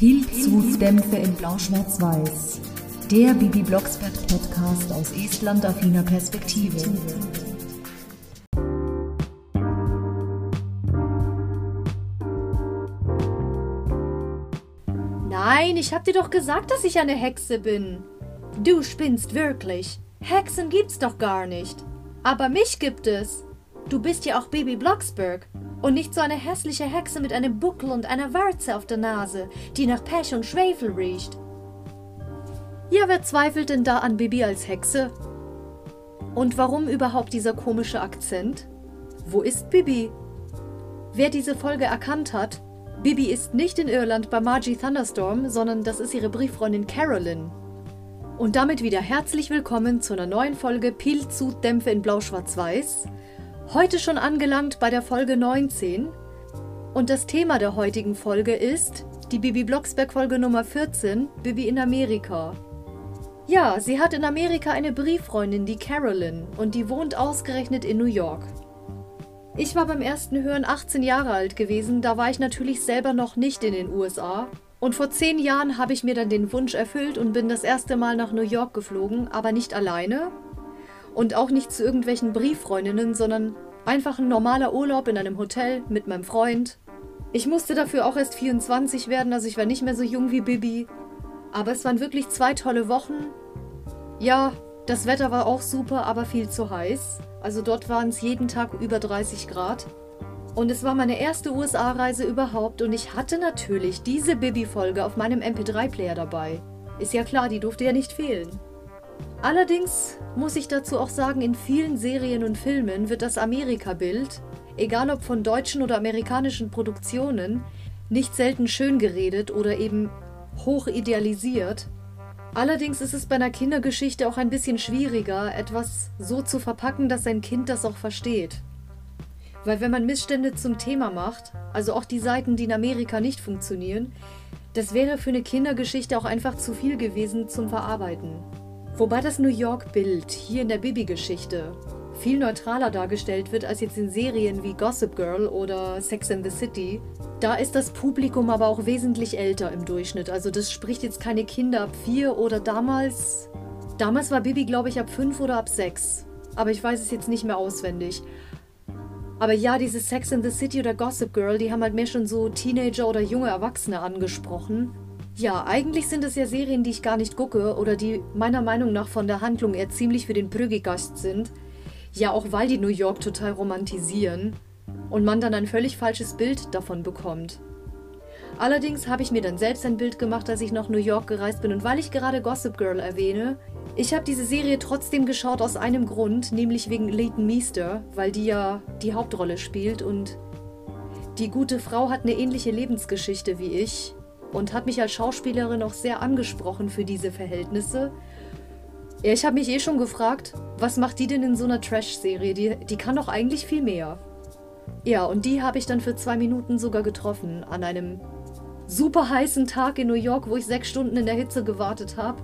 Pilzhutdämpfe in Blau-Schwarz-Weiß. Der Bibi Blocksberg Podcast aus Estland-affiner Perspektive. Nein, ich hab dir doch gesagt, dass ich eine Hexe bin. Du spinnst wirklich. Hexen gibt's doch gar nicht. Aber mich gibt es. Du bist ja auch Baby Blocksberg. Und nicht so eine hässliche Hexe mit einem Buckel und einer Warze auf der Nase, die nach Pech und Schwefel riecht. Ja, wer zweifelt denn da an Bibi als Hexe? Und warum überhaupt dieser komische Akzent? Wo ist Bibi? Wer diese Folge erkannt hat, Bibi ist nicht in Irland bei Margie Thunderstorm, sondern das ist ihre Brieffreundin Carolyn. Und damit wieder herzlich willkommen zu einer neuen Folge Pilzudämpfe in Blau-Schwarz-Weiß. Heute schon angelangt bei der Folge 19. Und das Thema der heutigen Folge ist die Bibi Blocksberg Folge Nummer 14, Bibi in Amerika. Ja, sie hat in Amerika eine Brieffreundin, die Carolyn, und die wohnt ausgerechnet in New York. Ich war beim ersten Hören 18 Jahre alt gewesen, da war ich natürlich selber noch nicht in den USA. Und vor 10 Jahren habe ich mir dann den Wunsch erfüllt und bin das erste Mal nach New York geflogen, aber nicht alleine, und auch nicht zu irgendwelchen Brieffreundinnen, sondern einfach ein normaler Urlaub in einem Hotel mit meinem Freund. Ich musste dafür auch erst 24 werden, also ich war nicht mehr so jung wie Bibi. Aber es waren wirklich zwei tolle Wochen. Ja, das Wetter war auch super, aber viel zu heiß. Also dort waren es jeden Tag über 30 Grad. Und es war meine erste USA-Reise überhaupt und ich hatte natürlich diese Bibi-Folge auf meinem MP3-Player dabei. Ist ja klar, die durfte ja nicht fehlen. Allerdings muss ich dazu auch sagen, in vielen Serien und Filmen wird das Amerika-Bild, egal ob von deutschen oder amerikanischen Produktionen, nicht selten schön geredet oder eben hoch idealisiert. Allerdings ist es bei einer Kindergeschichte auch ein bisschen schwieriger, etwas so zu verpacken, dass ein Kind das auch versteht. Weil wenn man Missstände zum Thema macht, also auch die Seiten, die in Amerika nicht funktionieren, das wäre für eine Kindergeschichte auch einfach zu viel gewesen zum Verarbeiten. Wobei das New York-Bild hier in der Bibi-Geschichte viel neutraler dargestellt wird als jetzt in Serien wie Gossip Girl oder Sex and the City. Da ist das Publikum aber auch wesentlich älter im Durchschnitt. Also das spricht jetzt keine Kinder ab vier oder damals. Damals war Bibi, glaube ich, ab fünf oder ab sechs. Aber ich weiß es jetzt nicht mehr auswendig. Aber ja, diese Sex and the City oder Gossip Girl, die haben halt mehr schon so Teenager oder junge Erwachsene angesprochen. Ja, eigentlich sind es ja Serien, die ich gar nicht gucke oder die meiner Meinung nach von der Handlung eher ziemlich für den Prügigast sind. Ja, auch weil die New York total romantisieren und man dann ein völlig falsches Bild davon bekommt. Allerdings habe ich mir dann selbst ein Bild gemacht, als ich nach New York gereist bin und weil ich gerade Gossip Girl erwähne, ich habe diese Serie trotzdem geschaut aus einem Grund, nämlich wegen Leighton Meester, weil die ja die Hauptrolle spielt und die gute Frau hat eine ähnliche Lebensgeschichte wie ich und hat mich als Schauspielerin auch sehr angesprochen für diese Verhältnisse. Ja, ich habe mich eh schon gefragt, was macht die denn in so einer Trash-Serie? Die, die kann doch eigentlich viel mehr. Ja, und die habe ich dann für zwei Minuten sogar getroffen, an einem super heißen Tag in New York, wo ich sechs Stunden in der Hitze gewartet habe.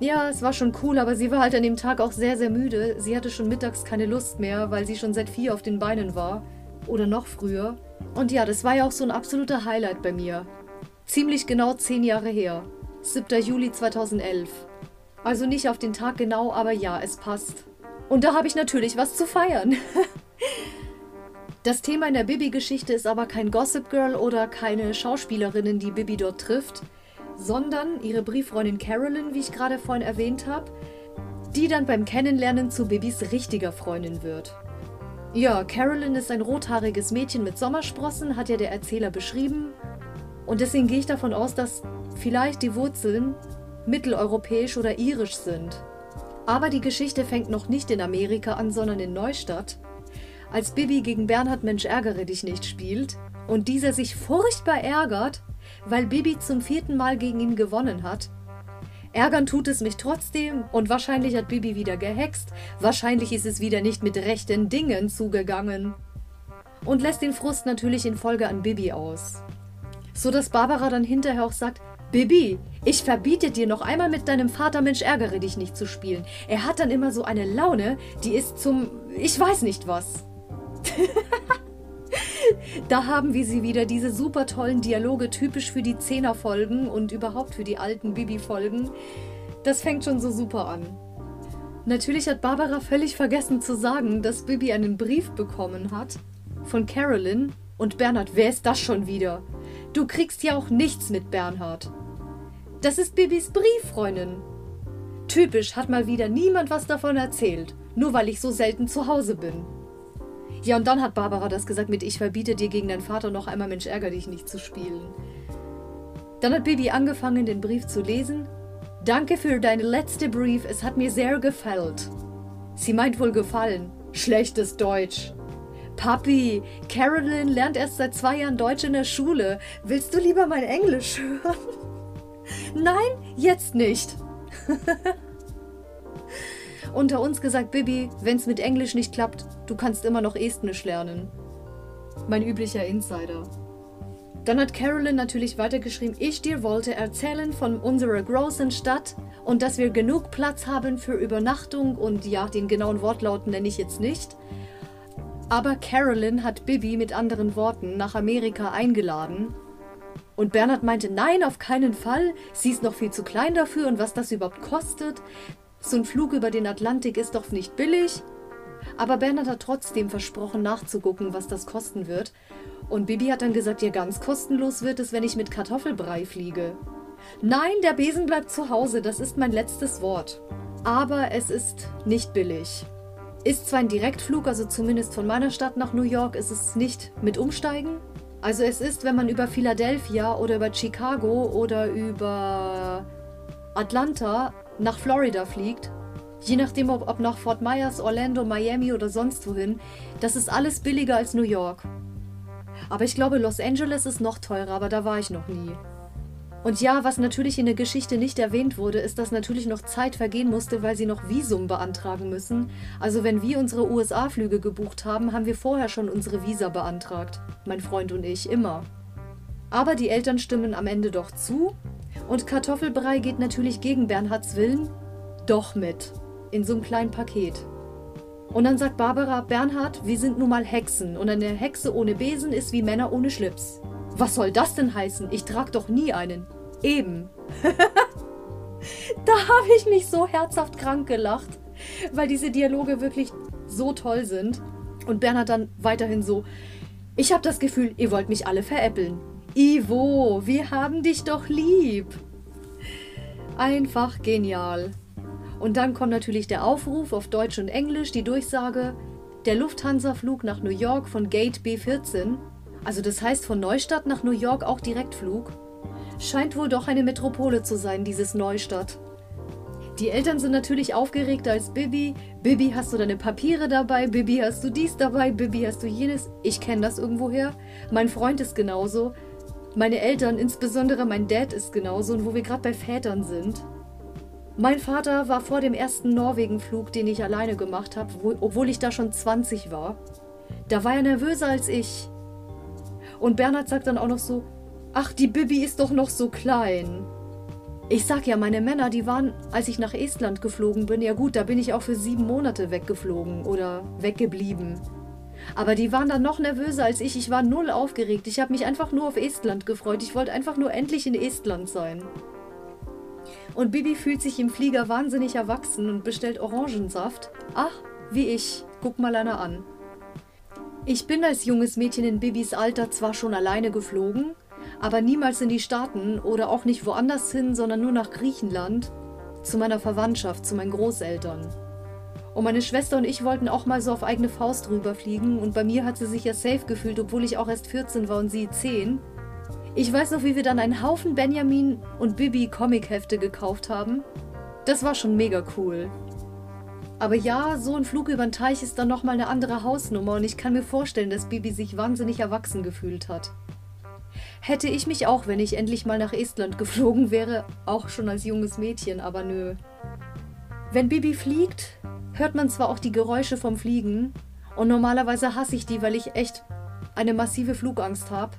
Ja, es war schon cool, aber sie war halt an dem Tag auch sehr, sehr müde. Sie hatte schon mittags keine Lust mehr, weil sie schon seit vier auf den Beinen war. Oder noch früher. Und ja, das war ja auch so ein absoluter Highlight bei mir. Ziemlich genau zehn Jahre her. 7. Juli 2011. Also nicht auf den Tag genau, aber ja, es passt. Und da habe ich natürlich was zu feiern. das Thema in der Bibi-Geschichte ist aber kein Gossip Girl oder keine Schauspielerinnen, die Bibi dort trifft, sondern ihre Brieffreundin Carolyn, wie ich gerade vorhin erwähnt habe, die dann beim Kennenlernen zu Bibis richtiger Freundin wird. Ja, Carolyn ist ein rothaariges Mädchen mit Sommersprossen, hat ja der Erzähler beschrieben, und deswegen gehe ich davon aus, dass vielleicht die Wurzeln mitteleuropäisch oder irisch sind. Aber die Geschichte fängt noch nicht in Amerika an, sondern in Neustadt. Als Bibi gegen Bernhard Mensch ärgere dich nicht spielt und dieser sich furchtbar ärgert, weil Bibi zum vierten Mal gegen ihn gewonnen hat. Ärgern tut es mich trotzdem und wahrscheinlich hat Bibi wieder gehext, wahrscheinlich ist es wieder nicht mit rechten Dingen zugegangen. Und lässt den Frust natürlich in Folge an Bibi aus so dass Barbara dann hinterher auch sagt, Bibi, ich verbiete dir noch einmal mit deinem Vater Mensch ärgere dich nicht zu spielen. Er hat dann immer so eine Laune, die ist zum ich weiß nicht was. Da haben wir sie wieder, diese super tollen Dialoge, typisch für die Zehner-Folgen und überhaupt für die alten Bibi-Folgen. Das fängt schon so super an. Natürlich hat Barbara völlig vergessen zu sagen, dass Bibi einen Brief bekommen hat von Carolyn. Und Bernhard, wer ist das schon wieder? Du kriegst ja auch nichts mit Bernhard. Das ist Bibis Brieffreundin. Typisch hat mal wieder niemand was davon erzählt, nur weil ich so selten zu Hause bin. Ja, und dann hat Barbara das gesagt mit Ich verbiete dir gegen deinen Vater noch einmal Mensch ärger dich nicht zu spielen. Dann hat Bibi angefangen, den Brief zu lesen. Danke für deine letzte Brief, es hat mir sehr gefällt. Sie meint wohl gefallen. Schlechtes Deutsch. Papi, Carolyn lernt erst seit zwei Jahren Deutsch in der Schule. Willst du lieber mein Englisch hören? Nein, jetzt nicht. Unter uns gesagt, Bibi, wenn's mit Englisch nicht klappt, du kannst immer noch Estnisch lernen. Mein üblicher Insider. Dann hat Carolyn natürlich weitergeschrieben, ich dir wollte erzählen von unserer großen Stadt und dass wir genug Platz haben für Übernachtung und ja, den genauen Wortlaut nenne ich jetzt nicht. Aber Carolyn hat Bibi mit anderen Worten nach Amerika eingeladen und Bernhard meinte, nein, auf keinen Fall. Sie ist noch viel zu klein dafür und was das überhaupt kostet. So ein Flug über den Atlantik ist doch nicht billig. Aber Bernhard hat trotzdem versprochen, nachzugucken, was das kosten wird. Und Bibi hat dann gesagt, ja, ganz kostenlos wird es, wenn ich mit Kartoffelbrei fliege. Nein, der Besen bleibt zu Hause, das ist mein letztes Wort. Aber es ist nicht billig. Ist zwar ein Direktflug, also zumindest von meiner Stadt nach New York ist es nicht mit Umsteigen, also es ist, wenn man über Philadelphia oder über Chicago oder über Atlanta nach Florida fliegt, je nachdem ob, ob nach Fort Myers, Orlando, Miami oder sonst wohin, das ist alles billiger als New York. Aber ich glaube, Los Angeles ist noch teurer, aber da war ich noch nie. Und ja, was natürlich in der Geschichte nicht erwähnt wurde, ist, dass natürlich noch Zeit vergehen musste, weil sie noch Visum beantragen müssen. Also wenn wir unsere USA-Flüge gebucht haben, haben wir vorher schon unsere Visa beantragt. Mein Freund und ich immer. Aber die Eltern stimmen am Ende doch zu. Und Kartoffelbrei geht natürlich gegen Bernhards Willen doch mit. In so einem kleinen Paket. Und dann sagt Barbara, Bernhard, wir sind nun mal Hexen und eine Hexe ohne Besen ist wie Männer ohne Schlips. Was soll das denn heißen? Ich trag doch nie einen. Eben. da habe ich mich so herzhaft krank gelacht, weil diese Dialoge wirklich so toll sind. Und Bernhard dann weiterhin so, ich habe das Gefühl, ihr wollt mich alle veräppeln. Ivo, wir haben dich doch lieb. Einfach genial. Und dann kommt natürlich der Aufruf auf Deutsch und Englisch, die Durchsage, der Lufthansa-Flug nach New York von Gate B14, also das heißt von Neustadt nach New York auch Direktflug, Scheint wohl doch eine Metropole zu sein, dieses Neustadt. Die Eltern sind natürlich aufgeregter als Bibi. Bibi, hast du deine Papiere dabei? Bibi, hast du dies dabei? Bibi, hast du jenes? Ich kenne das irgendwoher. Mein Freund ist genauso. Meine Eltern, insbesondere mein Dad, ist genauso. Und wo wir gerade bei Vätern sind. Mein Vater war vor dem ersten Norwegenflug, den ich alleine gemacht habe, obwohl ich da schon 20 war. Da war er nervöser als ich. Und Bernhard sagt dann auch noch so, Ach, die Bibi ist doch noch so klein. Ich sag ja, meine Männer, die waren, als ich nach Estland geflogen bin, ja gut, da bin ich auch für sieben Monate weggeflogen oder weggeblieben. Aber die waren dann noch nervöser als ich. Ich war null aufgeregt. Ich habe mich einfach nur auf Estland gefreut. Ich wollte einfach nur endlich in Estland sein. Und Bibi fühlt sich im Flieger wahnsinnig erwachsen und bestellt Orangensaft. Ach, wie ich. Guck mal einer an. Ich bin als junges Mädchen in Bibis Alter zwar schon alleine geflogen, aber niemals in die Staaten oder auch nicht woanders hin, sondern nur nach Griechenland, zu meiner Verwandtschaft, zu meinen Großeltern. Und meine Schwester und ich wollten auch mal so auf eigene Faust rüberfliegen und bei mir hat sie sich ja safe gefühlt, obwohl ich auch erst 14 war und sie 10. Ich weiß noch, wie wir dann einen Haufen Benjamin und Bibi Comichefte gekauft haben. Das war schon mega cool. Aber ja, so ein Flug über den Teich ist dann nochmal eine andere Hausnummer und ich kann mir vorstellen, dass Bibi sich wahnsinnig erwachsen gefühlt hat. Hätte ich mich auch, wenn ich endlich mal nach Estland geflogen wäre, auch schon als junges Mädchen, aber nö. Wenn Bibi fliegt, hört man zwar auch die Geräusche vom Fliegen, und normalerweise hasse ich die, weil ich echt eine massive Flugangst habe.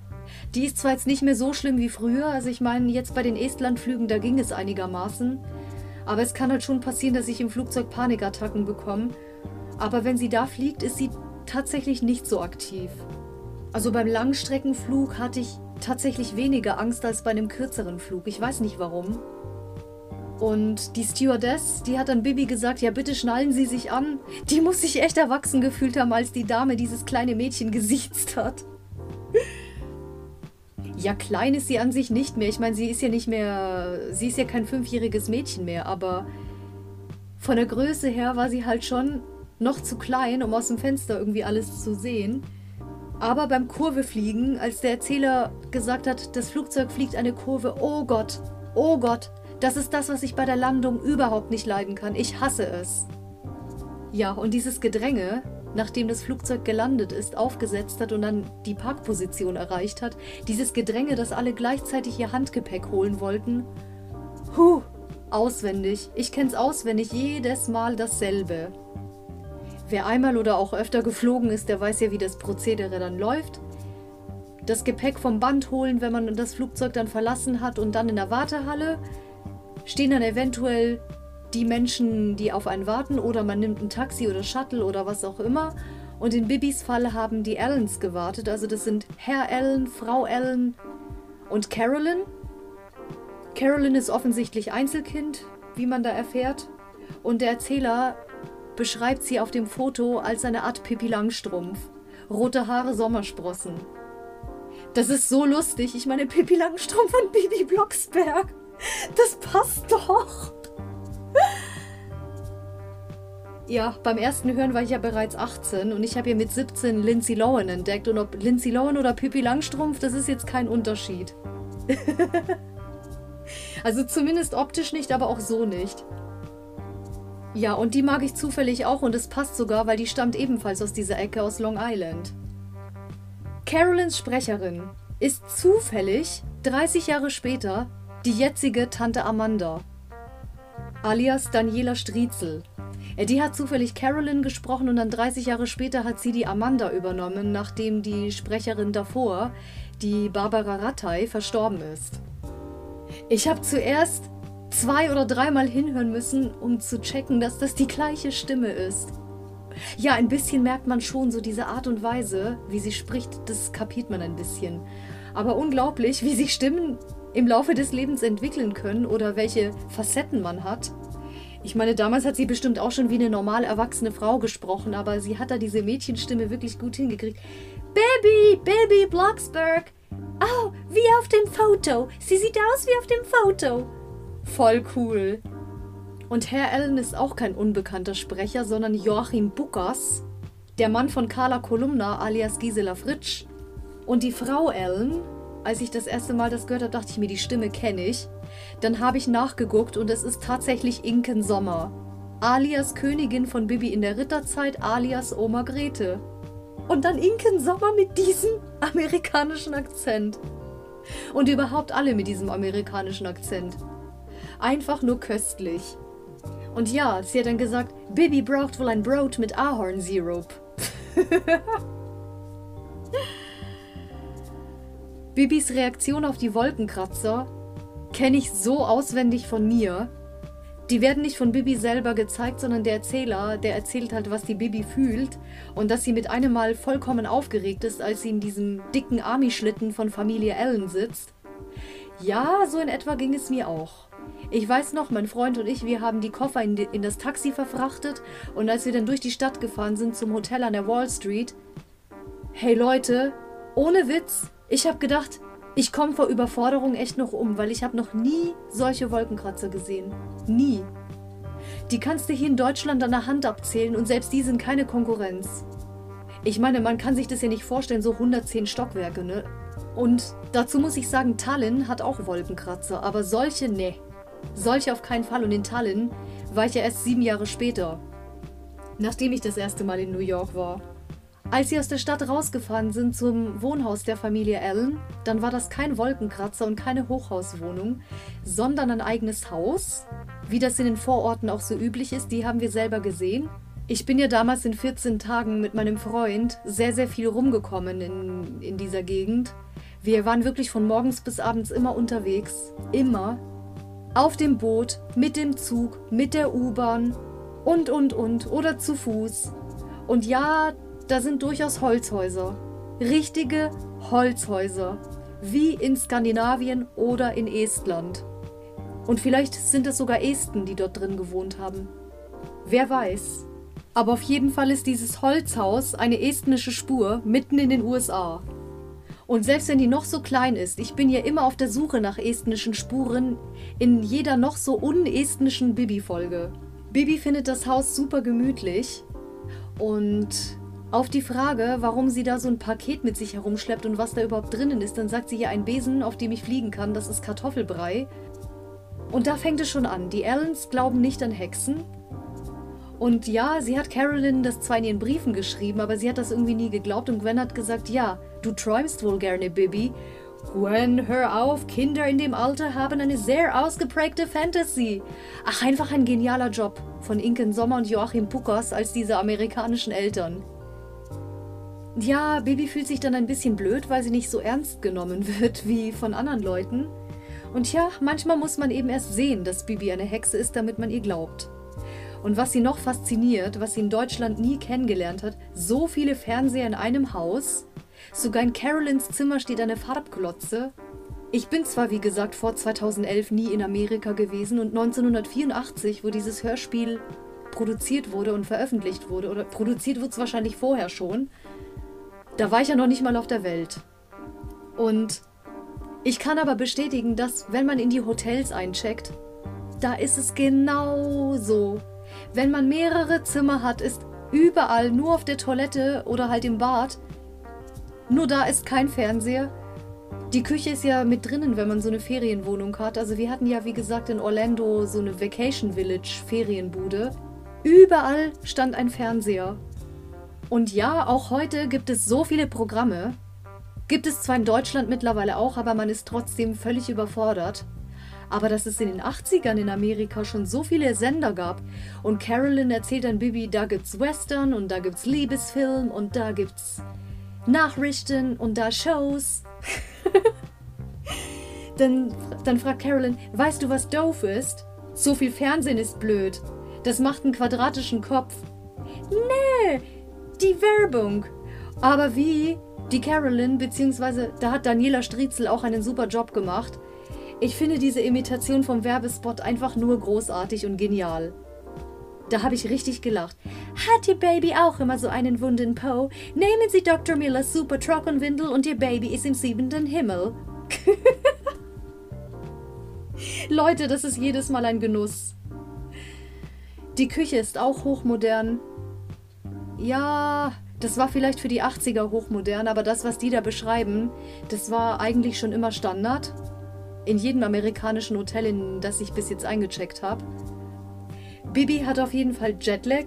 Die ist zwar jetzt nicht mehr so schlimm wie früher, also ich meine, jetzt bei den Estlandflügen, da ging es einigermaßen, aber es kann halt schon passieren, dass ich im Flugzeug Panikattacken bekomme. Aber wenn sie da fliegt, ist sie tatsächlich nicht so aktiv. Also beim Langstreckenflug hatte ich tatsächlich weniger Angst als bei einem kürzeren Flug. Ich weiß nicht warum. Und die Stewardess, die hat dann Bibi gesagt, ja bitte schnallen Sie sich an. Die muss sich echt erwachsen gefühlt haben, als die Dame dieses kleine Mädchen gesiezt hat. Ja, klein ist sie an sich nicht mehr. Ich meine, sie ist ja nicht mehr, sie ist ja kein fünfjähriges Mädchen mehr, aber von der Größe her war sie halt schon noch zu klein, um aus dem Fenster irgendwie alles zu sehen. Aber beim Kurvefliegen, als der Erzähler gesagt hat, das Flugzeug fliegt eine Kurve, oh Gott, oh Gott, das ist das, was ich bei der Landung überhaupt nicht leiden kann. Ich hasse es. Ja, und dieses Gedränge, nachdem das Flugzeug gelandet ist, aufgesetzt hat und dann die Parkposition erreicht hat, dieses Gedränge, dass alle gleichzeitig ihr Handgepäck holen wollten. Huh, auswendig. Ich kenn's auswendig, jedes Mal dasselbe. Wer einmal oder auch öfter geflogen ist, der weiß ja, wie das Prozedere dann läuft. Das Gepäck vom Band holen, wenn man das Flugzeug dann verlassen hat und dann in der Wartehalle stehen dann eventuell die Menschen, die auf einen warten, oder man nimmt ein Taxi oder Shuttle oder was auch immer. Und in Bibis Fall haben die Allens gewartet. Also das sind Herr Allen, Frau Allen und Carolyn. Carolyn ist offensichtlich Einzelkind, wie man da erfährt. Und der Erzähler beschreibt sie auf dem Foto als eine Art Pippi Langstrumpf. Rote Haare, Sommersprossen. Das ist so lustig. Ich meine, Pippi Langstrumpf und Bibi Blocksberg. Das passt doch. Ja, beim ersten Hören war ich ja bereits 18 und ich habe ja mit 17 Lindsay Lohan entdeckt. Und ob Lindsay Lohan oder Pippi Langstrumpf, das ist jetzt kein Unterschied. also zumindest optisch nicht, aber auch so nicht. Ja, und die mag ich zufällig auch und es passt sogar, weil die stammt ebenfalls aus dieser Ecke aus Long Island. Carolyns Sprecherin ist zufällig 30 Jahre später die jetzige Tante Amanda, alias Daniela Striezel. Äh, die hat zufällig Carolyn gesprochen und dann 30 Jahre später hat sie die Amanda übernommen, nachdem die Sprecherin davor, die Barbara Rattay, verstorben ist. Ich habe zuerst zwei oder dreimal hinhören müssen, um zu checken, dass das die gleiche Stimme ist. Ja, ein bisschen merkt man schon so diese Art und Weise, wie sie spricht, das kapiert man ein bisschen. Aber unglaublich, wie sich Stimmen im Laufe des Lebens entwickeln können oder welche Facetten man hat. Ich meine, damals hat sie bestimmt auch schon wie eine normal erwachsene Frau gesprochen, aber sie hat da diese Mädchenstimme wirklich gut hingekriegt. Baby, Baby Blocksberg. Oh, wie auf dem Foto. Sie sieht aus wie auf dem Foto. Voll cool. Und Herr Allen ist auch kein unbekannter Sprecher, sondern Joachim Buckers, der Mann von Carla Kolumna alias Gisela Fritsch. Und die Frau Allen als ich das erste Mal das gehört habe, dachte ich mir, die Stimme kenne ich. Dann habe ich nachgeguckt und es ist tatsächlich Inken Sommer. Alias Königin von Bibi in der Ritterzeit, alias Oma Grete. Und dann Inken Sommer mit diesem amerikanischen Akzent. Und überhaupt alle mit diesem amerikanischen Akzent. Einfach nur köstlich. Und ja, sie hat dann gesagt, Bibi braucht wohl ein Brot mit Ahornsirup. Bibis Reaktion auf die Wolkenkratzer kenne ich so auswendig von mir. Die werden nicht von Bibi selber gezeigt, sondern der Erzähler, der erzählt halt, was die Bibi fühlt und dass sie mit einem Mal vollkommen aufgeregt ist, als sie in diesem dicken Army-Schlitten von Familie Allen sitzt. Ja, so in etwa ging es mir auch. Ich weiß noch, mein Freund und ich, wir haben die Koffer in, die, in das Taxi verfrachtet und als wir dann durch die Stadt gefahren sind zum Hotel an der Wall Street, hey Leute, ohne Witz, ich habe gedacht, ich komme vor Überforderung echt noch um, weil ich habe noch nie solche Wolkenkratzer gesehen. Nie. Die kannst du hier in Deutschland an der Hand abzählen und selbst die sind keine Konkurrenz. Ich meine, man kann sich das ja nicht vorstellen, so 110 Stockwerke, ne? Und dazu muss ich sagen, Tallinn hat auch Wolkenkratzer, aber solche, ne. Solche auf keinen Fall. Und in Tallinn war ich ja erst sieben Jahre später, nachdem ich das erste Mal in New York war. Als sie aus der Stadt rausgefahren sind zum Wohnhaus der Familie Allen, dann war das kein Wolkenkratzer und keine Hochhauswohnung, sondern ein eigenes Haus, wie das in den Vororten auch so üblich ist, die haben wir selber gesehen. Ich bin ja damals in 14 Tagen mit meinem Freund sehr, sehr viel rumgekommen in, in dieser Gegend. Wir waren wirklich von morgens bis abends immer unterwegs. Immer. Auf dem Boot, mit dem Zug, mit der U-Bahn und, und, und. Oder zu Fuß. Und ja, da sind durchaus Holzhäuser. Richtige Holzhäuser. Wie in Skandinavien oder in Estland. Und vielleicht sind es sogar Esten, die dort drin gewohnt haben. Wer weiß. Aber auf jeden Fall ist dieses Holzhaus eine estnische Spur mitten in den USA. Und selbst wenn die noch so klein ist, ich bin ja immer auf der Suche nach estnischen Spuren in jeder noch so unestnischen Bibi-Folge. Bibi findet das Haus super gemütlich und auf die Frage, warum sie da so ein Paket mit sich herumschleppt und was da überhaupt drinnen ist, dann sagt sie ja ein Besen, auf dem ich fliegen kann, das ist Kartoffelbrei. Und da fängt es schon an. Die Allens glauben nicht an Hexen. Und ja, sie hat Carolyn das zwar in ihren Briefen geschrieben, aber sie hat das irgendwie nie geglaubt und Gwen hat gesagt, ja, du träumst wohl gerne, Bibi. Gwen, hör auf, Kinder in dem Alter haben eine sehr ausgeprägte Fantasy. Ach, einfach ein genialer Job von Inken Sommer und Joachim Puckers als diese amerikanischen Eltern. Ja, Bibi fühlt sich dann ein bisschen blöd, weil sie nicht so ernst genommen wird wie von anderen Leuten. Und ja, manchmal muss man eben erst sehen, dass Bibi eine Hexe ist, damit man ihr glaubt. Und was sie noch fasziniert, was sie in Deutschland nie kennengelernt hat, so viele Fernseher in einem Haus. Sogar in Carolyns Zimmer steht eine Farbklotze. Ich bin zwar, wie gesagt, vor 2011 nie in Amerika gewesen und 1984, wo dieses Hörspiel produziert wurde und veröffentlicht wurde, oder produziert wurde es wahrscheinlich vorher schon, da war ich ja noch nicht mal auf der Welt. Und ich kann aber bestätigen, dass wenn man in die Hotels eincheckt, da ist es genau so. Wenn man mehrere Zimmer hat, ist überall nur auf der Toilette oder halt im Bad. Nur da ist kein Fernseher. Die Küche ist ja mit drinnen, wenn man so eine Ferienwohnung hat. Also wir hatten ja, wie gesagt, in Orlando so eine Vacation Village Ferienbude. Überall stand ein Fernseher. Und ja, auch heute gibt es so viele Programme. Gibt es zwar in Deutschland mittlerweile auch, aber man ist trotzdem völlig überfordert. Aber dass es in den 80ern in Amerika schon so viele Sender gab und Carolyn erzählt dann Bibi, da gibt's Western und da gibt's Liebesfilm und da gibt's Nachrichten und da Shows. dann, dann fragt Carolyn, weißt du, was doof ist? So viel Fernsehen ist blöd. Das macht einen quadratischen Kopf. Nee, die Werbung. Aber wie? Die Carolyn, beziehungsweise da hat Daniela Striezel auch einen super Job gemacht. Ich finde diese Imitation vom Werbespot einfach nur großartig und genial. Da habe ich richtig gelacht. Hat Ihr Baby auch immer so einen wunden Po? Nehmen Sie Dr. Millers Super Trockenwindel und Ihr Baby ist im siebenten Himmel. Leute, das ist jedes Mal ein Genuss. Die Küche ist auch hochmodern. Ja, das war vielleicht für die 80er hochmodern, aber das, was die da beschreiben, das war eigentlich schon immer Standard. In jedem amerikanischen Hotel, in das ich bis jetzt eingecheckt habe. Bibi hat auf jeden Fall Jetlag.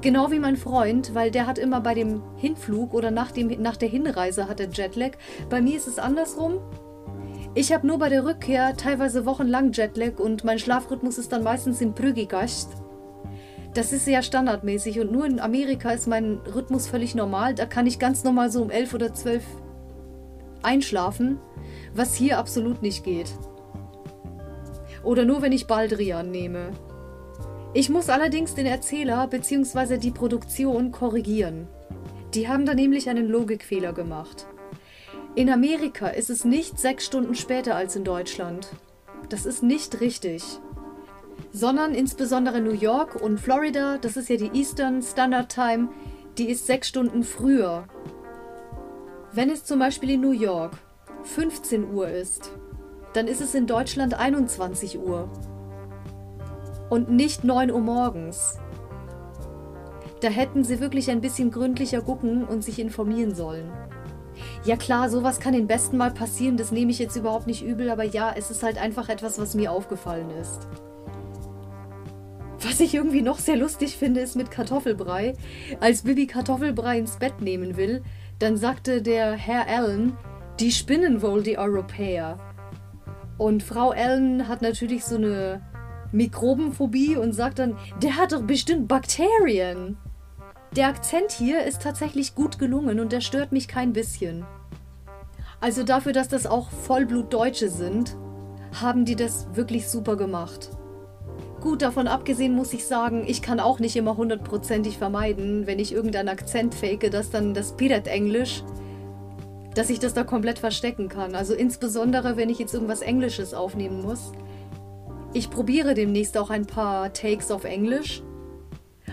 Genau wie mein Freund, weil der hat immer bei dem Hinflug oder nach, dem, nach der Hinreise hat er Jetlag. Bei mir ist es andersrum. Ich habe nur bei der Rückkehr teilweise wochenlang Jetlag und mein Schlafrhythmus ist dann meistens in Prügigast. Das ist sehr standardmäßig und nur in Amerika ist mein Rhythmus völlig normal. Da kann ich ganz normal so um 11 oder 12 einschlafen, was hier absolut nicht geht. Oder nur wenn ich Baldrian nehme. Ich muss allerdings den Erzähler bzw. die Produktion korrigieren. Die haben da nämlich einen Logikfehler gemacht. In Amerika ist es nicht sechs Stunden später als in Deutschland. Das ist nicht richtig sondern insbesondere New York und Florida, das ist ja die Eastern Standard Time, die ist sechs Stunden früher. Wenn es zum Beispiel in New York 15 Uhr ist, dann ist es in Deutschland 21 Uhr und nicht 9 Uhr morgens. Da hätten sie wirklich ein bisschen gründlicher gucken und sich informieren sollen. Ja klar, sowas kann den besten mal passieren, das nehme ich jetzt überhaupt nicht übel, aber ja, es ist halt einfach etwas, was mir aufgefallen ist. Was ich irgendwie noch sehr lustig finde, ist mit Kartoffelbrei. Als Bibi Kartoffelbrei ins Bett nehmen will, dann sagte der Herr Allen, die spinnen wohl die Europäer. Und Frau Allen hat natürlich so eine Mikrobenphobie und sagt dann, der hat doch bestimmt Bakterien. Der Akzent hier ist tatsächlich gut gelungen und der stört mich kein bisschen. Also dafür, dass das auch Vollblutdeutsche sind, haben die das wirklich super gemacht. Gut, davon abgesehen muss ich sagen, ich kann auch nicht immer hundertprozentig vermeiden, wenn ich irgendeinen Akzent fake, dass dann das Pirat-Englisch dass ich das da komplett verstecken kann. Also insbesondere, wenn ich jetzt irgendwas Englisches aufnehmen muss. Ich probiere demnächst auch ein paar Takes auf Englisch.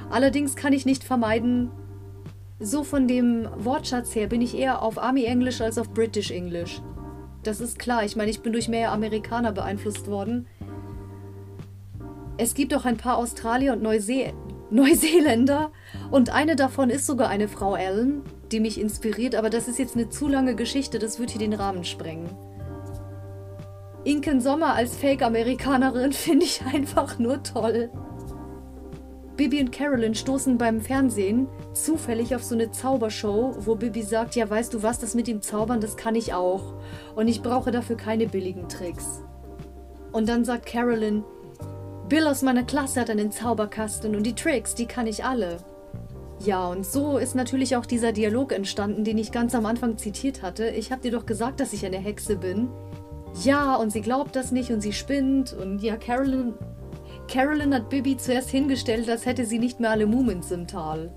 Allerdings kann ich nicht vermeiden, so von dem Wortschatz her bin ich eher auf Army Englisch als auf British English. Das ist klar, ich meine, ich bin durch mehr Amerikaner beeinflusst worden. Es gibt auch ein paar Australier und Neuse Neuseeländer und eine davon ist sogar eine Frau Allen, die mich inspiriert, aber das ist jetzt eine zu lange Geschichte, das wird hier den Rahmen sprengen. Inken Sommer als Fake-Amerikanerin finde ich einfach nur toll. Bibi und Carolyn stoßen beim Fernsehen zufällig auf so eine Zaubershow, wo Bibi sagt, ja weißt du was, das mit dem Zaubern, das kann ich auch. Und ich brauche dafür keine billigen Tricks. Und dann sagt Carolyn, Bill aus meiner Klasse hat einen Zauberkasten und die Tricks, die kann ich alle. Ja, und so ist natürlich auch dieser Dialog entstanden, den ich ganz am Anfang zitiert hatte. Ich hab dir doch gesagt, dass ich eine Hexe bin. Ja, und sie glaubt das nicht und sie spinnt. Und ja, Carolyn Carolyn hat Bibi zuerst hingestellt, als hätte sie nicht mehr alle Mumins im Tal.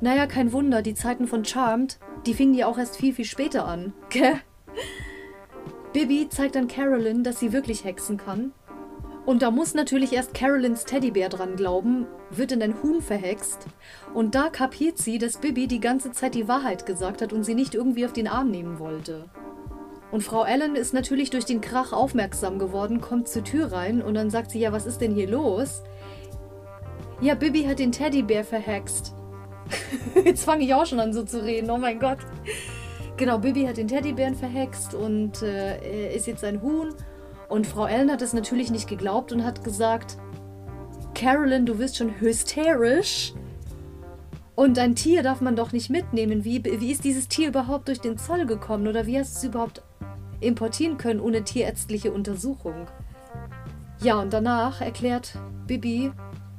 Naja, kein Wunder, die Zeiten von Charmed, die fingen ja auch erst viel, viel später an. Gell? Bibi zeigt an Carolyn, dass sie wirklich hexen kann. Und da muss natürlich erst Carolyns Teddybär dran glauben, wird in ein Huhn verhext. Und da kapiert sie, dass Bibi die ganze Zeit die Wahrheit gesagt hat und sie nicht irgendwie auf den Arm nehmen wollte. Und Frau Allen ist natürlich durch den Krach aufmerksam geworden, kommt zur Tür rein und dann sagt sie, ja, was ist denn hier los? Ja, Bibi hat den Teddybär verhext. Jetzt fange ich auch schon an so zu reden, oh mein Gott. Genau, Bibi hat den Teddybären verhext und äh, ist jetzt ein Huhn. Und Frau Allen hat es natürlich nicht geglaubt und hat gesagt, Carolyn, du wirst schon hysterisch. Und ein Tier darf man doch nicht mitnehmen. Wie, wie ist dieses Tier überhaupt durch den Zoll gekommen? Oder wie hast du es überhaupt importieren können ohne tierärztliche Untersuchung. Ja, und danach erklärt Bibi,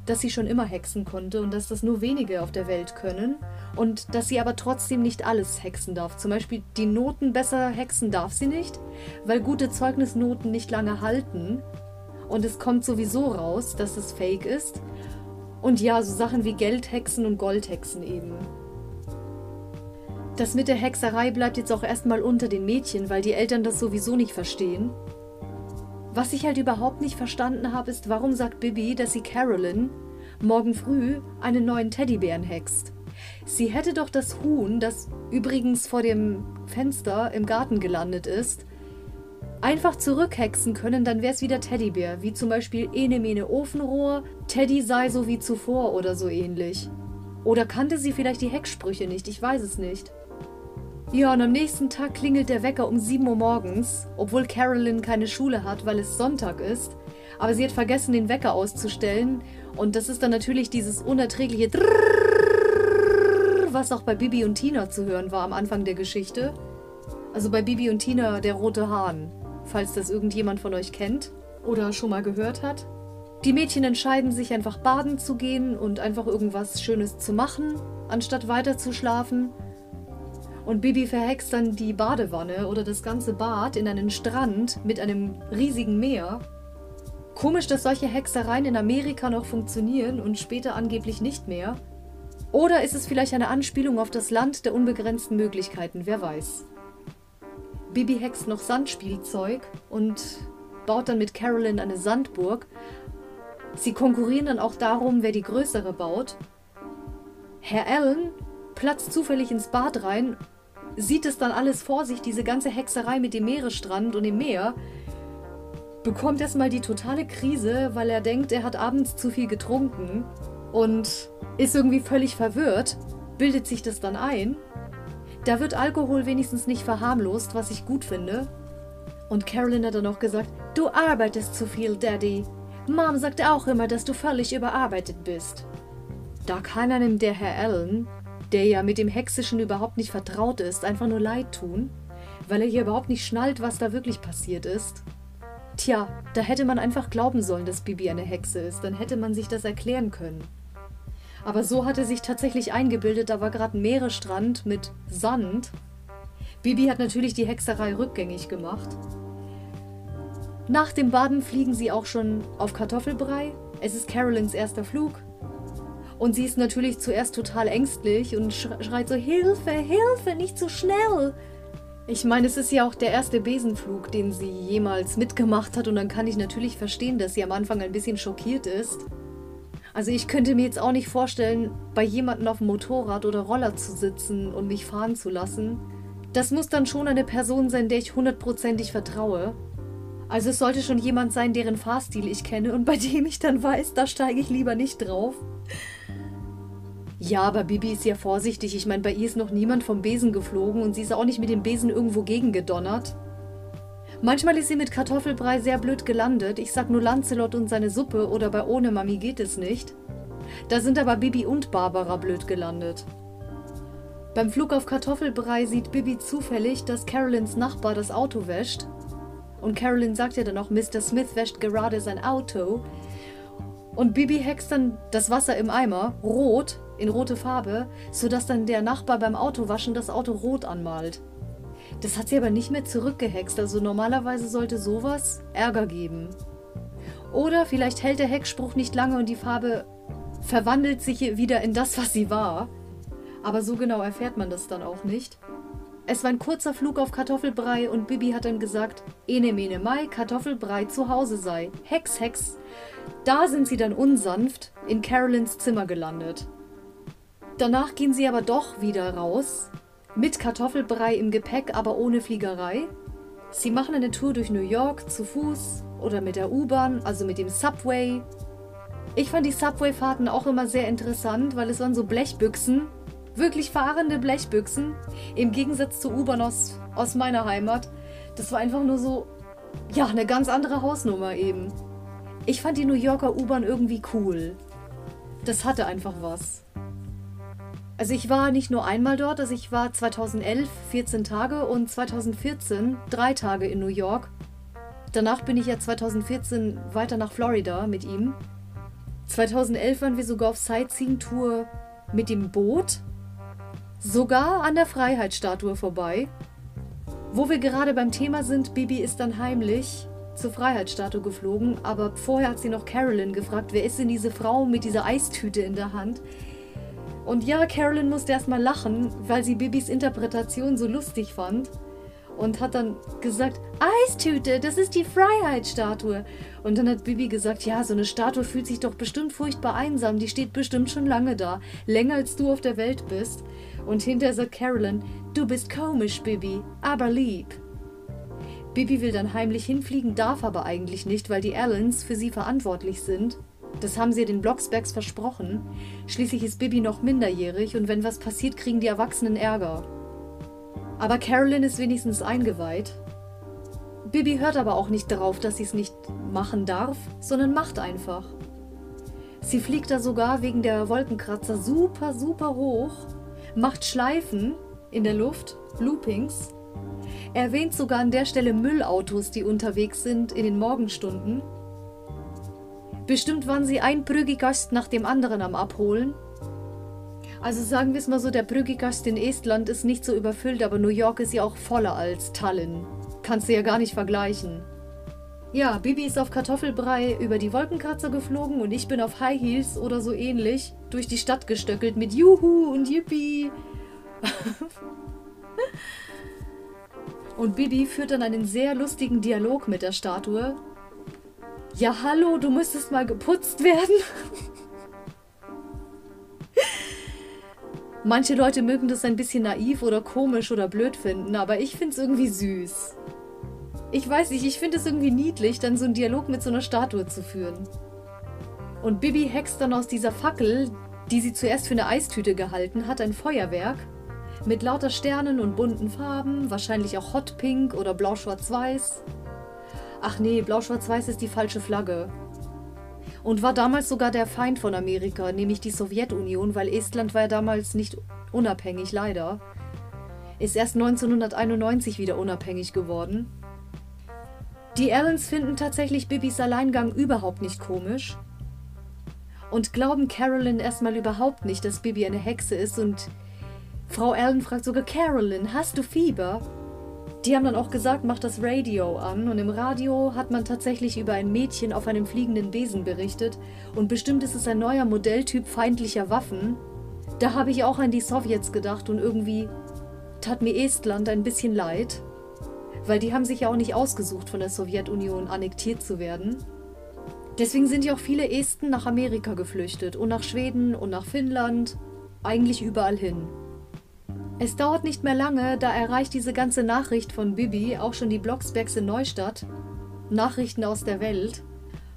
dass sie schon immer hexen konnte und dass das nur wenige auf der Welt können und dass sie aber trotzdem nicht alles hexen darf. Zum Beispiel die Noten besser hexen darf sie nicht, weil gute Zeugnisnoten nicht lange halten und es kommt sowieso raus, dass es fake ist. Und ja, so Sachen wie Geldhexen und Goldhexen eben. Das mit der Hexerei bleibt jetzt auch erstmal unter den Mädchen, weil die Eltern das sowieso nicht verstehen. Was ich halt überhaupt nicht verstanden habe, ist, warum sagt Bibi, dass sie Carolyn morgen früh einen neuen Teddybären hext. Sie hätte doch das Huhn, das übrigens vor dem Fenster im Garten gelandet ist, einfach zurückhexen können, dann wäre es wieder Teddybär, wie zum Beispiel Ene Mene Ofenrohr, Teddy sei so wie zuvor oder so ähnlich. Oder kannte sie vielleicht die Hexsprüche nicht, ich weiß es nicht. Ja, und am nächsten Tag klingelt der Wecker um 7 Uhr morgens, obwohl Carolyn keine Schule hat, weil es Sonntag ist. Aber sie hat vergessen, den Wecker auszustellen. Und das ist dann natürlich dieses unerträgliche Drrrr, was auch bei Bibi und Tina zu hören war am Anfang der Geschichte. Also bei Bibi und Tina der rote Hahn, falls das irgendjemand von euch kennt oder schon mal gehört hat. Die Mädchen entscheiden sich einfach baden zu gehen und einfach irgendwas Schönes zu machen, anstatt weiter. Und Bibi verhext dann die Badewanne oder das ganze Bad in einen Strand mit einem riesigen Meer. Komisch, dass solche Hexereien in Amerika noch funktionieren und später angeblich nicht mehr. Oder ist es vielleicht eine Anspielung auf das Land der unbegrenzten Möglichkeiten, wer weiß. Bibi hext noch Sandspielzeug und baut dann mit Carolyn eine Sandburg. Sie konkurrieren dann auch darum, wer die größere baut. Herr Allen platzt zufällig ins Bad rein, sieht es dann alles vor sich, diese ganze Hexerei mit dem Meeresstrand und dem Meer, bekommt erstmal die totale Krise, weil er denkt, er hat abends zu viel getrunken und ist irgendwie völlig verwirrt, bildet sich das dann ein. Da wird Alkohol wenigstens nicht verharmlost, was ich gut finde. Und Carolyn hat dann auch gesagt, du arbeitest zu viel, Daddy. Mom sagt auch immer, dass du völlig überarbeitet bist. Da kann einem der Herr Allen der ja mit dem Hexischen überhaupt nicht vertraut ist, einfach nur leid tun, weil er hier überhaupt nicht schnallt, was da wirklich passiert ist. Tja, da hätte man einfach glauben sollen, dass Bibi eine Hexe ist, dann hätte man sich das erklären können. Aber so hat er sich tatsächlich eingebildet, da war gerade ein Meeresstrand mit Sand. Bibi hat natürlich die Hexerei rückgängig gemacht. Nach dem Baden fliegen sie auch schon auf Kartoffelbrei. Es ist Carolyns erster Flug. Und sie ist natürlich zuerst total ängstlich und schreit so, Hilfe, Hilfe, nicht so schnell. Ich meine, es ist ja auch der erste Besenflug, den sie jemals mitgemacht hat und dann kann ich natürlich verstehen, dass sie am Anfang ein bisschen schockiert ist. Also ich könnte mir jetzt auch nicht vorstellen, bei jemandem auf dem Motorrad oder Roller zu sitzen und mich fahren zu lassen. Das muss dann schon eine Person sein, der ich hundertprozentig vertraue. Also es sollte schon jemand sein, deren Fahrstil ich kenne und bei dem ich dann weiß, da steige ich lieber nicht drauf. Ja, aber Bibi ist ja vorsichtig. Ich meine, bei ihr ist noch niemand vom Besen geflogen und sie ist auch nicht mit dem Besen irgendwo gegengedonnert. Manchmal ist sie mit Kartoffelbrei sehr blöd gelandet. Ich sag nur Lancelot und seine Suppe oder bei Ohne Mami geht es nicht. Da sind aber Bibi und Barbara blöd gelandet. Beim Flug auf Kartoffelbrei sieht Bibi zufällig, dass Carolins Nachbar das Auto wäscht. Und Carolyn sagt ja dann auch, Mr. Smith wäscht gerade sein Auto. Und Bibi hext dann das Wasser im Eimer, rot, in rote Farbe, sodass dann der Nachbar beim Autowaschen das Auto rot anmalt. Das hat sie aber nicht mehr zurückgehext, also normalerweise sollte sowas Ärger geben. Oder vielleicht hält der Heckspruch nicht lange und die Farbe verwandelt sich wieder in das, was sie war. Aber so genau erfährt man das dann auch nicht. Es war ein kurzer Flug auf Kartoffelbrei und Bibi hat dann gesagt, ene mene mai, Kartoffelbrei zu Hause sei. Hex, Hex. Da sind sie dann unsanft in Carolyns Zimmer gelandet. Danach gehen sie aber doch wieder raus, mit Kartoffelbrei im Gepäck, aber ohne Fliegerei. Sie machen eine Tour durch New York zu Fuß oder mit der U-Bahn, also mit dem Subway. Ich fand die Subway-Fahrten auch immer sehr interessant, weil es waren so Blechbüchsen, wirklich fahrende Blechbüchsen, im Gegensatz zur U-Bahn aus, aus meiner Heimat. Das war einfach nur so, ja, eine ganz andere Hausnummer eben. Ich fand die New Yorker U-Bahn irgendwie cool. Das hatte einfach was. Also ich war nicht nur einmal dort, also ich war 2011 14 Tage und 2014 drei Tage in New York. Danach bin ich ja 2014 weiter nach Florida mit ihm. 2011 waren wir sogar auf Sightseeing-Tour mit dem Boot, sogar an der Freiheitsstatue vorbei. Wo wir gerade beim Thema sind, Bibi ist dann heimlich zur Freiheitsstatue geflogen, aber vorher hat sie noch Carolyn gefragt, wer ist denn diese Frau mit dieser Eistüte in der Hand? Und ja, Carolyn musste erstmal lachen, weil sie Bibis Interpretation so lustig fand. Und hat dann gesagt, Eistüte, das ist die Freiheitsstatue. Und dann hat Bibi gesagt, ja, so eine Statue fühlt sich doch bestimmt furchtbar einsam. Die steht bestimmt schon lange da. Länger als du auf der Welt bist. Und hinterher sagt Carolyn, du bist komisch, Bibi, aber lieb. Bibi will dann heimlich hinfliegen, darf aber eigentlich nicht, weil die Allens für sie verantwortlich sind. Das haben sie den Blocksbergs versprochen. Schließlich ist Bibi noch minderjährig und wenn was passiert, kriegen die Erwachsenen Ärger. Aber Carolyn ist wenigstens eingeweiht. Bibi hört aber auch nicht darauf, dass sie es nicht machen darf, sondern macht einfach. Sie fliegt da sogar wegen der Wolkenkratzer super, super hoch, macht Schleifen in der Luft, Loopings, erwähnt sogar an der Stelle Müllautos, die unterwegs sind in den Morgenstunden Bestimmt waren sie ein Brüggigast nach dem anderen am Abholen. Also sagen wir es mal so, der Brüggigast in Estland ist nicht so überfüllt, aber New York ist ja auch voller als Tallinn. Kannst du ja gar nicht vergleichen. Ja, Bibi ist auf Kartoffelbrei über die Wolkenkratzer geflogen und ich bin auf High Heels oder so ähnlich durch die Stadt gestöckelt mit Juhu und Yippie. und Bibi führt dann einen sehr lustigen Dialog mit der Statue, ja, hallo, du müsstest mal geputzt werden. Manche Leute mögen das ein bisschen naiv oder komisch oder blöd finden, aber ich finde es irgendwie süß. Ich weiß nicht, ich finde es irgendwie niedlich, dann so einen Dialog mit so einer Statue zu führen. Und Bibi hext dann aus dieser Fackel, die sie zuerst für eine Eistüte gehalten hat, ein Feuerwerk mit lauter Sternen und bunten Farben, wahrscheinlich auch Hot Pink oder Blau-Schwarz-Weiß. Ach nee, Blau-Schwarz-Weiß ist die falsche Flagge. Und war damals sogar der Feind von Amerika, nämlich die Sowjetunion, weil Estland war ja damals nicht unabhängig, leider. Ist erst 1991 wieder unabhängig geworden. Die Allens finden tatsächlich Bibis Alleingang überhaupt nicht komisch. Und glauben Carolyn erstmal überhaupt nicht, dass Bibi eine Hexe ist und Frau Allen fragt sogar Carolyn, hast du Fieber? Die haben dann auch gesagt, mach das Radio an. Und im Radio hat man tatsächlich über ein Mädchen auf einem fliegenden Besen berichtet. Und bestimmt ist es ein neuer Modelltyp feindlicher Waffen. Da habe ich auch an die Sowjets gedacht und irgendwie tat mir Estland ein bisschen leid, weil die haben sich ja auch nicht ausgesucht, von der Sowjetunion annektiert zu werden. Deswegen sind ja auch viele Esten nach Amerika geflüchtet und nach Schweden und nach Finnland, eigentlich überall hin. Es dauert nicht mehr lange, da erreicht diese ganze Nachricht von Bibi auch schon die Blocksbergs in Neustadt. Nachrichten aus der Welt.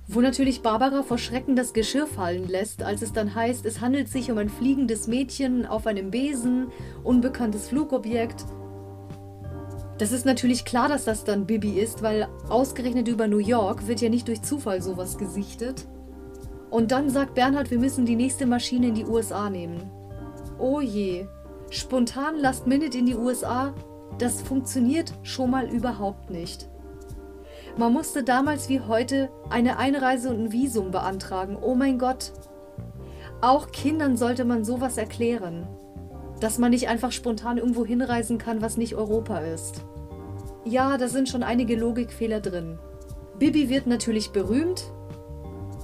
Wo natürlich Barbara vor Schrecken das Geschirr fallen lässt, als es dann heißt, es handelt sich um ein fliegendes Mädchen auf einem Besen, unbekanntes Flugobjekt. Das ist natürlich klar, dass das dann Bibi ist, weil ausgerechnet über New York wird ja nicht durch Zufall sowas gesichtet. Und dann sagt Bernhard, wir müssen die nächste Maschine in die USA nehmen. Oh je, spontan Last Minute in die USA, das funktioniert schon mal überhaupt nicht. Man musste damals wie heute eine Einreise und ein Visum beantragen. Oh mein Gott. Auch Kindern sollte man sowas erklären. Dass man nicht einfach spontan irgendwo hinreisen kann, was nicht Europa ist. Ja, da sind schon einige Logikfehler drin. Bibi wird natürlich berühmt.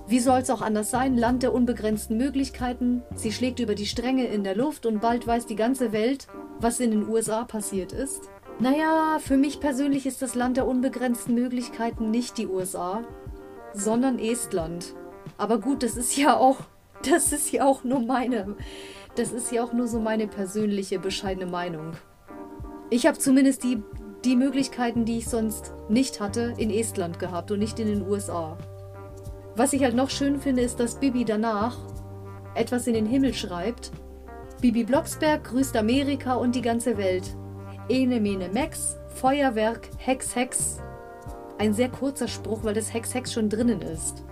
Wie soll es auch anders sein? Land der unbegrenzten Möglichkeiten. Sie schlägt über die Stränge in der Luft und bald weiß die ganze Welt, was in den USA passiert ist. Naja, für mich persönlich ist das Land der unbegrenzten Möglichkeiten nicht die USA, sondern Estland. Aber gut, das ist ja auch, das ist ja auch nur meine, das ist ja auch nur so meine persönliche bescheidene Meinung. Ich habe zumindest die, die Möglichkeiten, die ich sonst nicht hatte, in Estland gehabt und nicht in den USA. Was ich halt noch schön finde, ist, dass Bibi danach etwas in den Himmel schreibt. Bibi Blocksberg grüßt Amerika und die ganze Welt. Ene Mene Mex, Feuerwerk, Hex Hex. Ein sehr kurzer Spruch, weil das Hex Hex schon drinnen ist.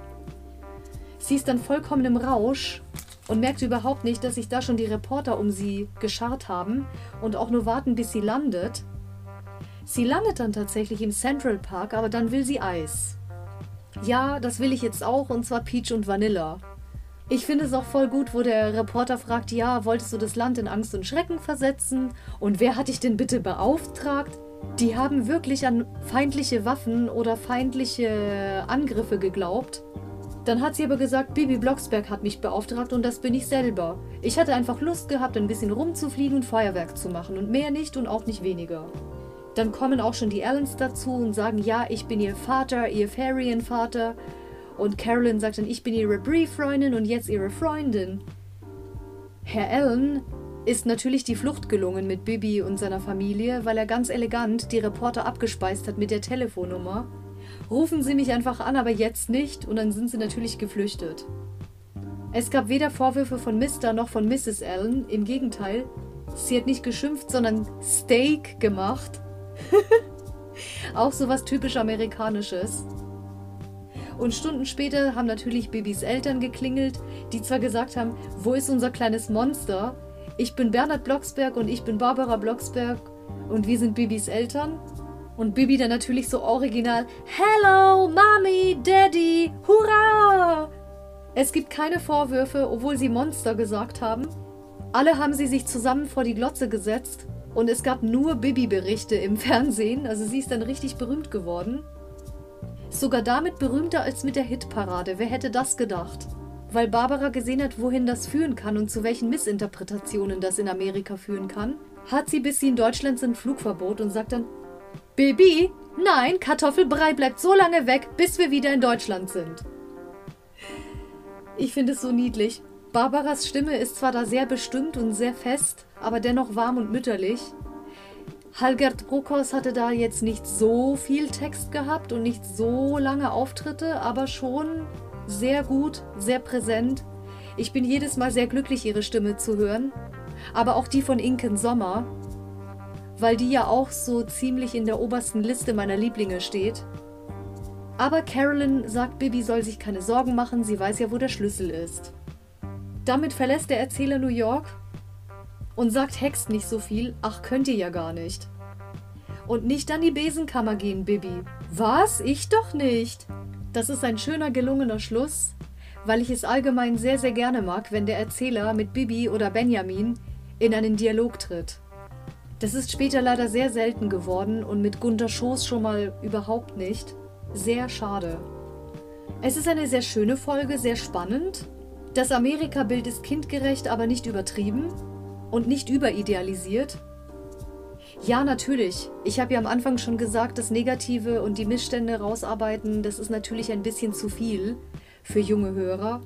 Sie ist dann vollkommen im Rausch und merkt überhaupt nicht, dass sich da schon die Reporter um sie geschart haben und auch nur warten, bis sie landet. Sie landet dann tatsächlich im Central Park, aber dann will sie Eis. Ja, das will ich jetzt auch, und zwar Peach und Vanilla. Ich finde es auch voll gut, wo der Reporter fragt, ja, wolltest du das Land in Angst und Schrecken versetzen? Und wer hat dich denn bitte beauftragt? Die haben wirklich an feindliche Waffen oder feindliche Angriffe geglaubt. Dann hat sie aber gesagt, Bibi Blocksberg hat mich beauftragt und das bin ich selber. Ich hatte einfach Lust gehabt, ein bisschen rumzufliegen und Feuerwerk zu machen und mehr nicht und auch nicht weniger. Dann kommen auch schon die Allens dazu und sagen, ja, ich bin ihr Vater, ihr Ferienvater. Und Carolyn sagt dann, ich bin ihre Brie-Freundin und jetzt ihre Freundin. Herr Allen ist natürlich die Flucht gelungen mit Bibi und seiner Familie, weil er ganz elegant die Reporter abgespeist hat mit der Telefonnummer. Rufen Sie mich einfach an, aber jetzt nicht, und dann sind sie natürlich geflüchtet. Es gab weder Vorwürfe von Mr. noch von Mrs. Allen, im Gegenteil, sie hat nicht geschimpft, sondern Steak gemacht. Auch so was typisch Amerikanisches. Und Stunden später haben natürlich Bibis Eltern geklingelt, die zwar gesagt haben, wo ist unser kleines Monster? Ich bin Bernhard Blocksberg und ich bin Barbara Blocksberg und wir sind Bibis Eltern. Und Bibi dann natürlich so original, Hello, Mommy, Daddy, hurra! Es gibt keine Vorwürfe, obwohl sie Monster gesagt haben. Alle haben sie sich zusammen vor die Glotze gesetzt und es gab nur Bibi-Berichte im Fernsehen, also sie ist dann richtig berühmt geworden. Sogar damit berühmter als mit der Hitparade. Wer hätte das gedacht? Weil Barbara gesehen hat, wohin das führen kann und zu welchen Missinterpretationen das in Amerika führen kann, hat sie, bis sie in Deutschland sind, Flugverbot und sagt dann: Baby, nein, Kartoffelbrei bleibt so lange weg, bis wir wieder in Deutschland sind. Ich finde es so niedlich. Barbaras Stimme ist zwar da sehr bestimmt und sehr fest, aber dennoch warm und mütterlich. Halgert Bruckhaus hatte da jetzt nicht so viel Text gehabt und nicht so lange Auftritte, aber schon sehr gut, sehr präsent. Ich bin jedes Mal sehr glücklich, ihre Stimme zu hören. Aber auch die von Inken Sommer, weil die ja auch so ziemlich in der obersten Liste meiner Lieblinge steht. Aber Carolyn sagt, Bibi soll sich keine Sorgen machen, sie weiß ja, wo der Schlüssel ist. Damit verlässt der Erzähler New York und sagt Hex nicht so viel, ach könnt ihr ja gar nicht. Und nicht an die Besenkammer gehen, Bibi. Was? Ich doch nicht. Das ist ein schöner gelungener Schluss, weil ich es allgemein sehr, sehr gerne mag, wenn der Erzähler mit Bibi oder Benjamin in einen Dialog tritt. Das ist später leider sehr selten geworden und mit Gunter Schoß schon mal überhaupt nicht. Sehr schade. Es ist eine sehr schöne Folge, sehr spannend. Das Amerika-Bild ist kindgerecht, aber nicht übertrieben und nicht überidealisiert. Ja, natürlich. Ich habe ja am Anfang schon gesagt, das Negative und die Missstände rausarbeiten, das ist natürlich ein bisschen zu viel für junge Hörer.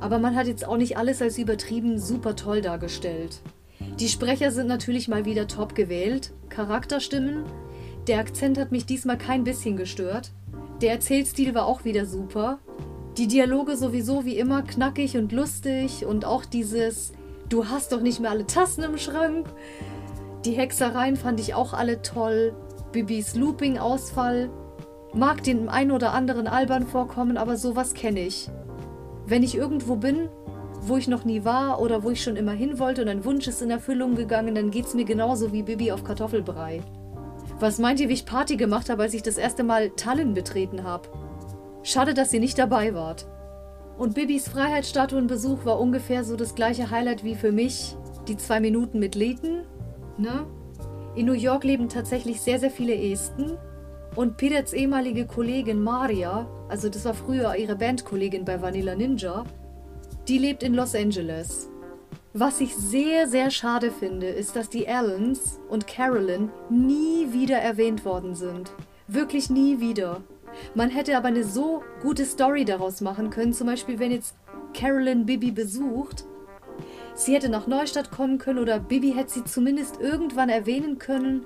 Aber man hat jetzt auch nicht alles als übertrieben super toll dargestellt. Die Sprecher sind natürlich mal wieder top gewählt. Charakterstimmen. Der Akzent hat mich diesmal kein bisschen gestört. Der Erzählstil war auch wieder super. Die Dialoge sowieso wie immer knackig und lustig und auch dieses Du hast doch nicht mehr alle Tassen im Schrank. Die Hexereien fand ich auch alle toll. Bibis Looping-Ausfall. Mag den ein oder anderen albern vorkommen, aber sowas kenne ich. Wenn ich irgendwo bin, wo ich noch nie war oder wo ich schon immer hin wollte und ein Wunsch ist in Erfüllung gegangen, dann geht's mir genauso wie Bibi auf Kartoffelbrei. Was meint ihr, wie ich Party gemacht habe, als ich das erste Mal Tallinn betreten habe? Schade, dass ihr nicht dabei wart. Und Bibis Freiheitsstatuenbesuch war ungefähr so das gleiche Highlight wie für mich die zwei Minuten mit Leten. Ne? In New York leben tatsächlich sehr, sehr viele Esten. Und Pirets ehemalige Kollegin Maria, also das war früher ihre Bandkollegin bei Vanilla Ninja, die lebt in Los Angeles. Was ich sehr, sehr schade finde, ist, dass die Allens und Carolyn nie wieder erwähnt worden sind. Wirklich nie wieder. Man hätte aber eine so gute Story daraus machen können, zum Beispiel wenn jetzt Carolyn Bibi besucht. Sie hätte nach Neustadt kommen können oder Bibi hätte sie zumindest irgendwann erwähnen können,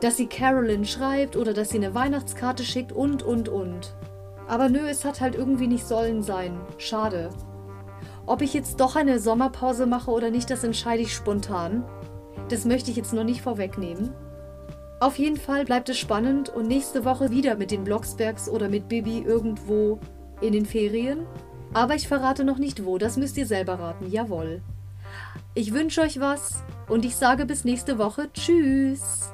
dass sie Carolyn schreibt oder dass sie eine Weihnachtskarte schickt und und und. Aber nö, es hat halt irgendwie nicht sollen sein. Schade. Ob ich jetzt doch eine Sommerpause mache oder nicht, das entscheide ich spontan. Das möchte ich jetzt noch nicht vorwegnehmen. Auf jeden Fall bleibt es spannend und nächste Woche wieder mit den Blocksbergs oder mit Bibi irgendwo in den Ferien. Aber ich verrate noch nicht wo, das müsst ihr selber raten, jawohl. Ich wünsche euch was und ich sage bis nächste Woche. Tschüss!